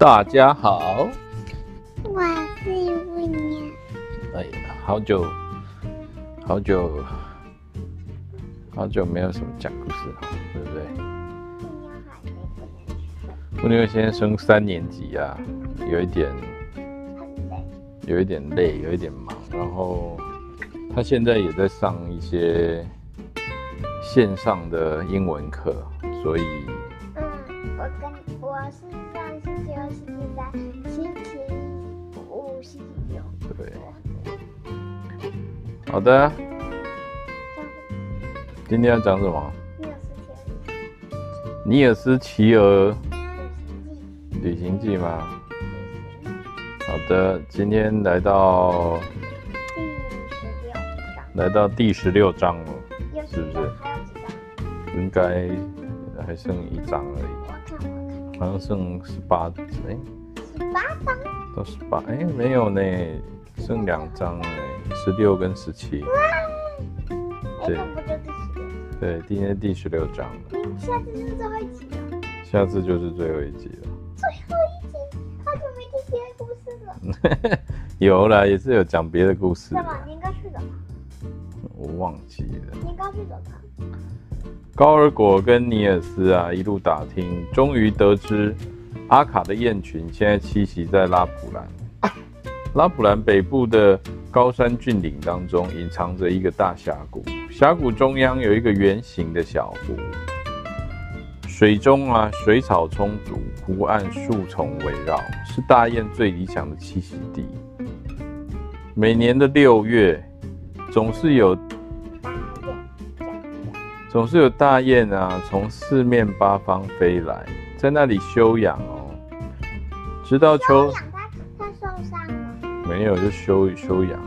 大家好，我是乌娘。哎呀，好久，好久，好久没有什么讲故事了，对不对？乌娘现在升三年级啊，有一点，有一点累，有一点忙，然后他现在也在上一些线上的英文课，所以。对，好的。今天要讲什么？尼尔斯骑鹅旅行记吗？好的，今天来到来到第十六章了，是不是？应该还剩一章而已，好像剩十八张，哎，十八张到十八，哎，没有呢。剩两张哎，十六跟十七。对，对，今天第十六章。下次就是最后一集了。下次就是最后一集了。最后一集，好久没听别的故事了。有啦，也是有讲别的故事。干嘛？你应该去的。我忘记了。你应该去的吧。高尔果跟尼尔斯啊，一路打听，终于得知阿卡的雁群现在栖息在拉普兰。拉普兰北部的高山峻岭当中，隐藏着一个大峡谷。峡谷中央有一个圆形的小湖，水中啊水草充足，湖岸树丛围绕，是大雁最理想的栖息地。每年的六月，总是有总是有大雁啊从四面八方飞来，在那里休养哦，直到秋。没有，就休休养，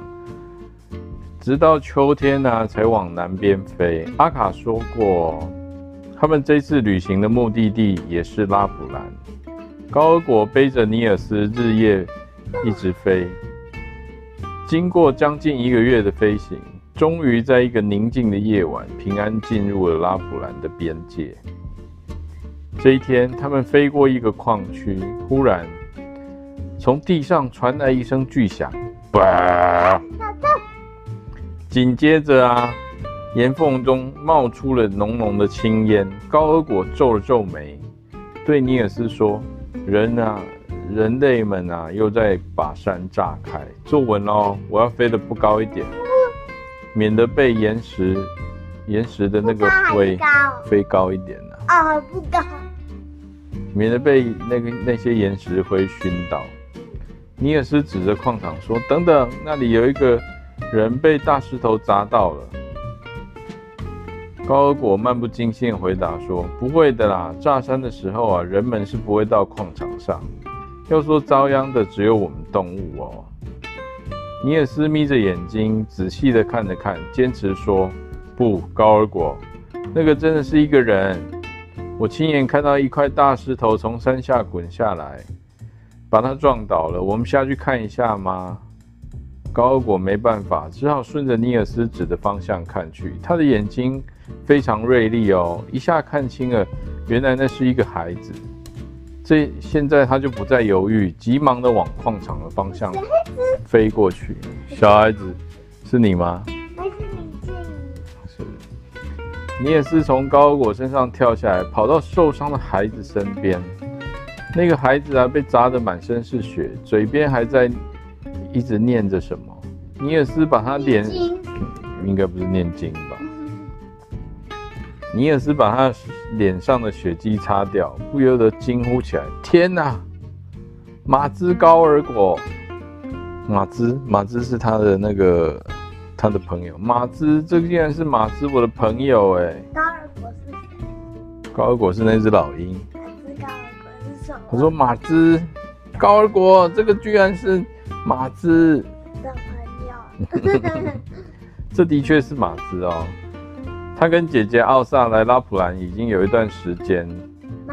直到秋天呢、啊，才往南边飞。阿卡说过，他们这次旅行的目的地也是拉普兰。高尔果背着尼尔斯，日夜一直飞，经过将近一个月的飞行，终于在一个宁静的夜晚，平安进入了拉普兰的边界。这一天，他们飞过一个矿区，忽然。从地上传来一声巨响，紧接着啊，岩缝中冒出了浓浓的青烟。高尔果皱了皱眉，对尼尔斯说：“人啊，人类们啊，又在把山炸开。坐稳哦，我要飞得不高一点，免得被岩石、岩石的那个灰飞高一点呢。啊，不高，免得被那个那些岩石灰熏倒。”尼尔斯指着矿场说：“等等，那里有一个人被大石头砸到了。”高尔果漫不经心回答说：“不会的啦，炸山的时候啊，人们是不会到矿场上。要说遭殃的，只有我们动物哦。”尼尔斯眯着眼睛，仔细的看了看，坚持说：“不，高尔果，那个真的是一个人，我亲眼看到一块大石头从山下滚下来。”把他撞倒了，我们下去看一下吗？高尔果没办法，只好顺着尼尔斯指的方向看去。他的眼睛非常锐利哦，一下看清了，原来那是一个孩子。这现在他就不再犹豫，急忙的往矿场的方向飞过去。小孩子，是你吗？还是你自己？是。你也是从高果身上跳下来，跑到受伤的孩子身边。那个孩子啊，被砸得满身是血，嘴边还在一直念着什么。你也是把他脸，应该不是念经吧？尼尔斯把他脸上的血迹擦掉，不由得惊呼起来：“天哪！马兹高尔果，马兹，马兹是他的那个他的朋友。马兹，这个竟然是马兹，我的朋友哎！高尔果是谁？高尔果是那只老鹰。”马兹高尔果是什么我说马兹，高尔果，这个居然是马兹的朋友。这的确是马兹哦。他跟姐姐奥萨来拉普兰已经有一段时间。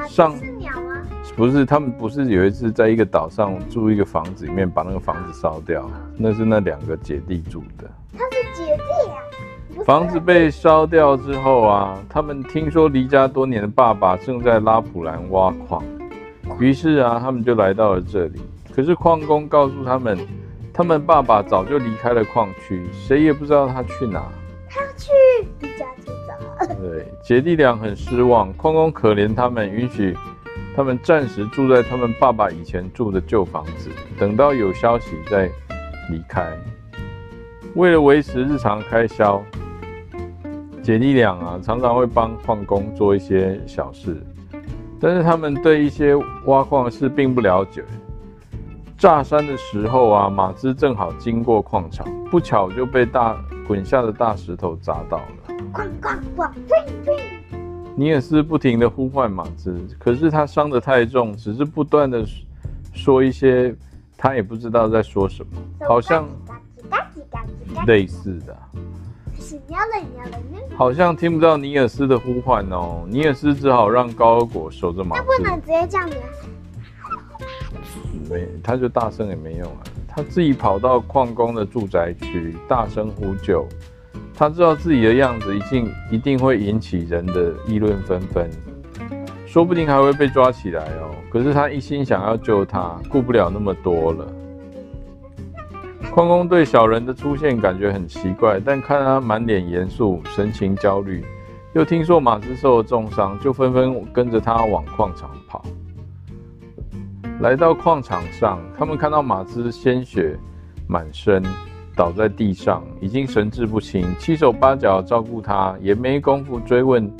上是鸟吗？不是，他们不是有一次在一个岛上住一个房子里面，把那个房子烧掉。那是那两个姐弟住的。他是姐弟啊。房子被烧掉之后啊，他们听说离家多年的爸爸正在拉普兰挖矿。于是啊，他们就来到了这里。可是矿工告诉他们，他们爸爸早就离开了矿区，谁也不知道他去哪。他要去家出走。对，姐弟俩很失望。矿工可怜他们，允许他们暂时住在他们爸爸以前住的旧房子，等到有消息再离开。为了维持日常开销，姐弟俩啊常常会帮矿工做一些小事，但是他们对一些挖矿的事并不了解。炸山的时候啊，马兹正好经过矿场，不巧就被大滚下的大石头砸到了。咣咣咣！呸呸！尼尔斯不停的呼唤马子，可是他伤得太重，只是不断的说一些他也不知道在说什么，好像。类似的，好像听不到尼尔斯的呼唤哦。尼尔斯只好让高尔果守着马子。那不能直接叫你。没，他就大声也没用啊。他自己跑到矿工的住宅区，大声呼救。他知道自己的样子一定一定会引起人的议论纷纷，说不定还会被抓起来哦。可是他一心想要救他，顾不了那么多了。矿工对小人的出现感觉很奇怪，但看他满脸严肃，神情焦虑，又听说马兹受了重伤，就纷纷跟着他往矿场跑。来到矿场上，他们看到马兹鲜血满身，倒在地上，已经神志不清，七手八脚照顾他，也没工夫追问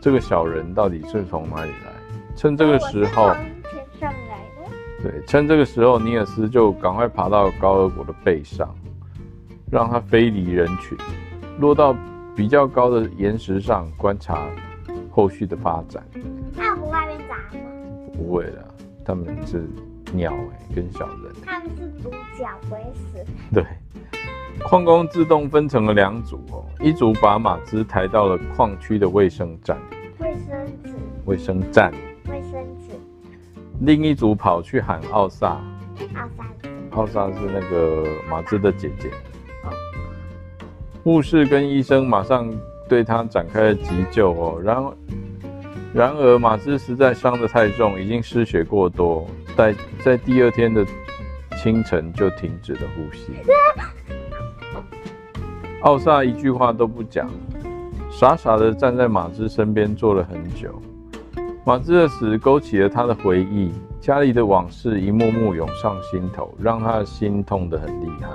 这个小人到底是从哪里来。趁这个时候。对，趁这个时候，尼尔斯就赶快爬到高尔果的背上，让他飞离人群，落到比较高的岩石上观察后续的发展。他不会被砸吗？不会的，他们是鸟哎，跟小人。他们是独角，不会死。对，矿工自动分成了两组哦，一组把马兹抬到了矿区的卫生站。卫生纸。卫生站卫生。另一组跑去喊奥萨，奥萨，奥萨是那个马兹的姐姐。护士跟医生马上对他展开了急救哦。然然而马兹实在伤得太重，已经失血过多，在在第二天的清晨就停止了呼吸。奥萨一句话都不讲，傻傻的站在马兹身边坐了很久。马兹的死勾起了他的回忆，家里的往事一幕幕涌上心头，让他的心痛得很厉害。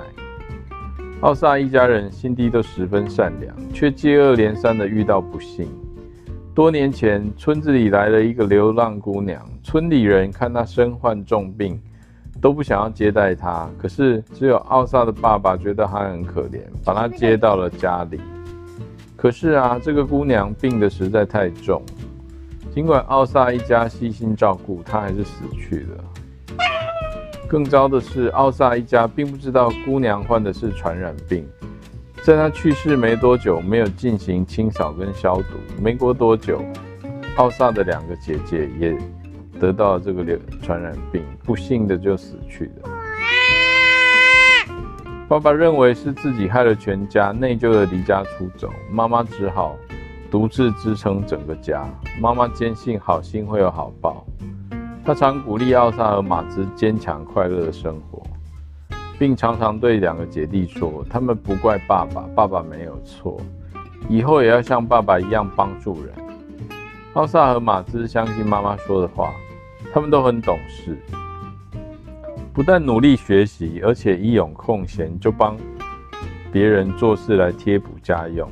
奥萨一家人心地都十分善良，却接二连三的遇到不幸。多年前，村子里来了一个流浪姑娘，村里人看她身患重病，都不想要接待他。可是，只有奥萨的爸爸觉得他很可怜，把他接到了家里。可是啊，这个姑娘病得实在太重。尽管奥萨一家悉心照顾，她还是死去了。更糟的是，奥萨一家并不知道姑娘患的是传染病。在她去世没多久，没有进行清扫跟消毒，没过多久，奥萨的两个姐姐也得到这个流传染病，不幸的就死去了。爸爸认为是自己害了全家，内疚的离家出走，妈妈只好。独自支撑整个家，妈妈坚信好心会有好报。她常鼓励奥萨和马兹坚强快乐的生活，并常常对两个姐弟说：“他们不怪爸爸，爸爸没有错，以后也要像爸爸一样帮助人。”奥萨和马兹相信妈妈说的话，他们都很懂事，不但努力学习，而且一有空闲就帮别人做事来贴补家用。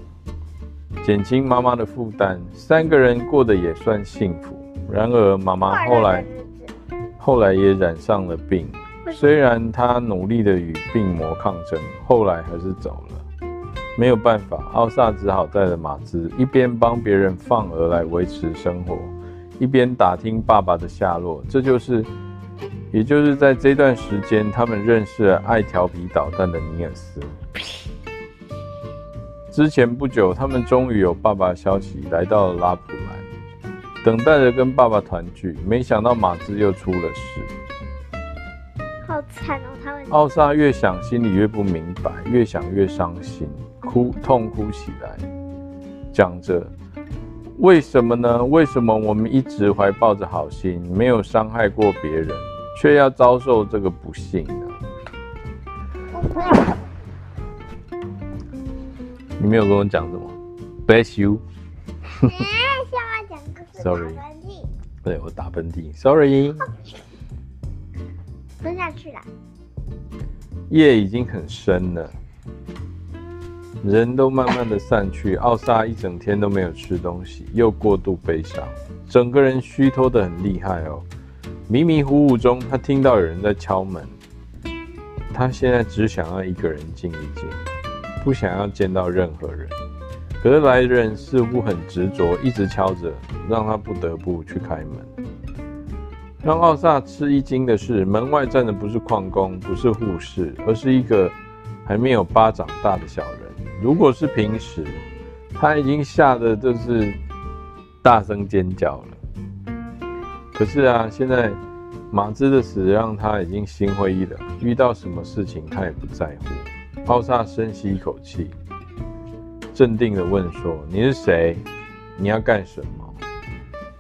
减轻妈妈的负担，三个人过得也算幸福。然而，妈妈后来后来也染上了病。虽然她努力的与病魔抗争，后来还是走了。没有办法，奥萨只好带着马兹，一边帮别人放鹅来维持生活，一边打听爸爸的下落。这就是，也就是在这段时间，他们认识了爱调皮捣蛋的尼尔斯。之前不久，他们终于有爸爸消息来到了拉普兰，等待着跟爸爸团聚。没想到马兹又出了事，好惨哦！他们奥萨越想心里越不明白，越想越伤心，哭痛哭起来，讲着：“为什么呢？为什么我们一直怀抱着好心，没有伤害过别人，却要遭受这个不幸呢？你没有跟我讲什么？Bless you。Sorry。对，我打喷嚏。Sorry。吞下去了。夜已经很深了，人都慢慢的散去。奥萨一整天都没有吃东西，又过度悲伤，整个人虚脱的很厉害哦。迷迷糊糊中，他听到有人在敲门。他现在只想要一个人静一静，不想要见到任何人。可是来人似乎很执着，一直敲着，让他不得不去开门。让奥萨吃一惊的是，门外站的不是矿工，不是护士，而是一个还没有巴掌大的小人。如果是平时，他已经吓得就是大声尖叫了。可是啊，现在。马兹的死让他已经心灰意冷，遇到什么事情他也不在乎。奥萨深吸一口气，镇定地问说：“你是谁？你要干什么？”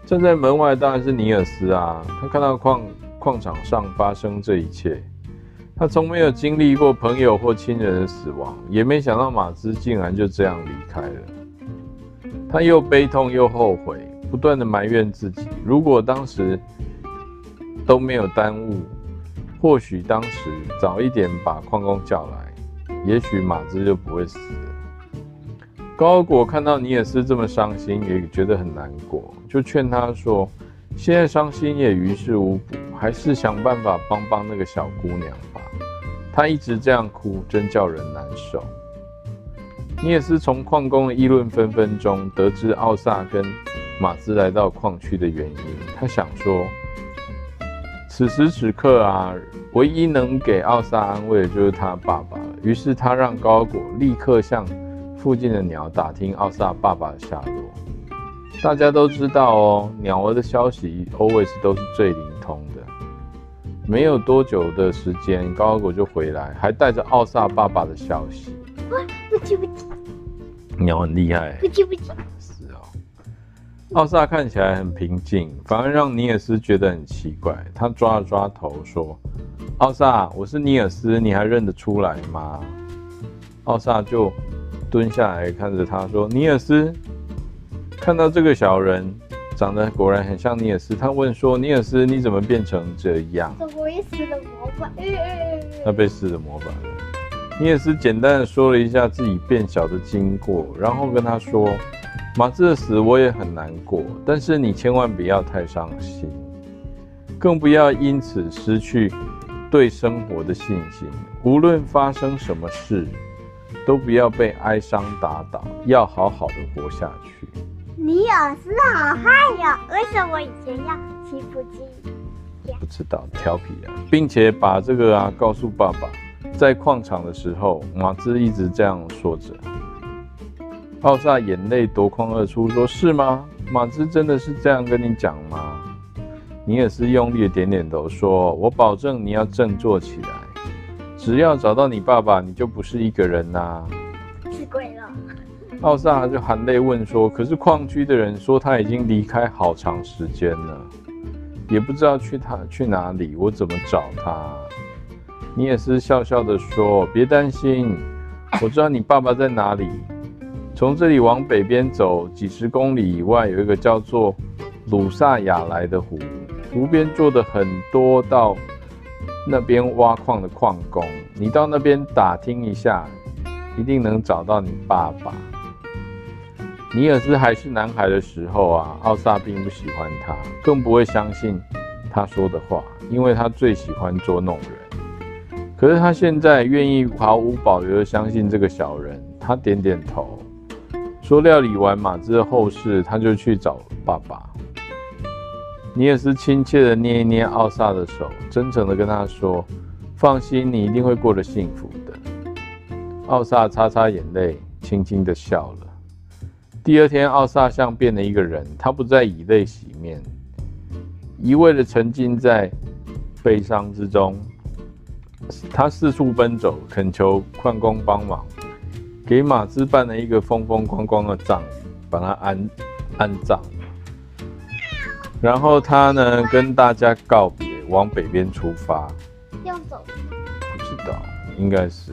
站在门外当然是尼尔斯啊！他看到矿矿场上发生这一切，他从没有经历过朋友或亲人的死亡，也没想到马兹竟然就这样离开了。他又悲痛又后悔，不断地埋怨自己：如果当时……都没有耽误，或许当时早一点把矿工叫来，也许马兹就不会死了。高果看到尼尔斯这么伤心，也觉得很难过，就劝他说：“现在伤心也于事无补，还是想办法帮帮那个小姑娘吧。他一直这样哭，真叫人难受。”尼尔斯从矿工的议论纷纷中得知奥萨跟马兹来到矿区的原因，他想说。此时此刻啊，唯一能给奥萨安慰的就是他爸爸了。于是他让高果立刻向附近的鸟打听奥萨爸爸的下落。大家都知道哦，鸟儿的消息 always 都是最灵通的。没有多久的时间，高果就回来，还带着奥萨爸爸的消息。哇，不急不急。鸟很厉害。不急不急。是哦奥萨看起来很平静，反而让尼尔斯觉得很奇怪。他抓了抓头，说：“奥萨，我是尼尔斯，你还认得出来吗？”奥萨就蹲下来看着他说：“尼尔斯，看到这个小人长得果然很像尼尔斯。”他问说：“尼尔斯，你怎么变成这样？”我也施了魔法。他被施了魔法。尼尔斯简单的说了一下自己变小的经过，然后跟他说。马兹的死我也很难过，但是你千万不要太伤心，更不要因此失去对生活的信心。无论发生什么事，都不要被哀伤打倒，要好好的活下去。尼尔斯好害呀、为什么以前要欺负鸡？不知道，调皮啊，并且把这个啊告诉爸爸。在矿场的时候，马兹一直这样说着。奥萨眼泪夺眶而出，说：“是吗？马兹真的是这样跟你讲吗？”尼尔斯用力的点点头，说：“我保证你要振作起来，只要找到你爸爸，你就不是一个人啦、”奥萨就含泪问说：“可是矿区的人说他已经离开好长时间了，也不知道去他去哪里，我怎么找他？”尼尔斯笑笑的说：“别担心，我知道你爸爸在哪里。”从这里往北边走几十公里以外，有一个叫做鲁萨亚莱的湖，湖边坐的很多到那边挖矿的矿工。你到那边打听一下，一定能找到你爸爸。尼尔斯还是男孩的时候啊，奥萨并不喜欢他，更不会相信他说的话，因为他最喜欢捉弄人。可是他现在愿意毫无保留的相信这个小人。他点点头。说料理完马兹的后事，他就去找爸爸。尼尔斯亲切地捏一捏奥萨的手，真诚地跟他说：“放心，你一定会过得幸福的。”奥萨擦擦眼泪，轻轻地笑了。第二天，奥萨像变了一个人，他不再以泪洗面，一味的沉浸在悲伤之中。他四处奔走，恳求矿工帮忙。给马兹办了一个风风光光的葬礼，把他安安葬。然后他呢，跟大家告别，往北边出发。要走？不知道，应该是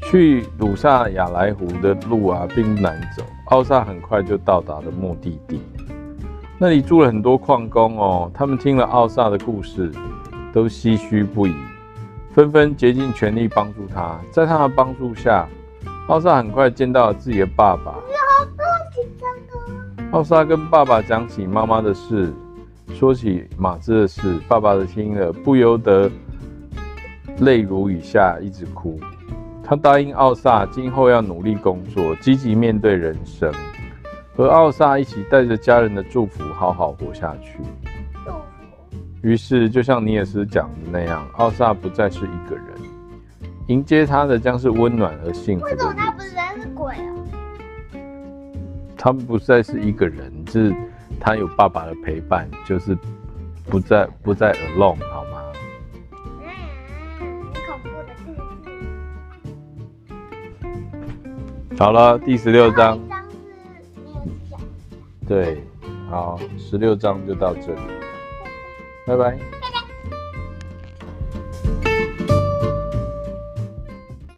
去鲁萨亚莱湖的路啊，并不难走。奥萨很快就到达了目的地，那里住了很多矿工哦。他们听了奥萨的故事，都唏嘘不已，纷纷竭尽全力帮助他。在他的帮助下，奥萨很快见到了自己的爸爸。奥萨跟爸爸讲起妈妈的事。说起马兹的事，爸爸的听了不由得泪如雨下，一直哭。他答应奥萨，今后要努力工作，积极面对人生，和奥萨一起带着家人的祝福，好好活下去。于是，就像尼尔斯讲的那样，奥萨不再是一个人，迎接他的将是温暖而幸福的。为什么他不再是鬼啊？他们不再是一个人，是。他有爸爸的陪伴，就是不再不再 alone，好了，第十六章。对，好，十六章就到这里，拜拜。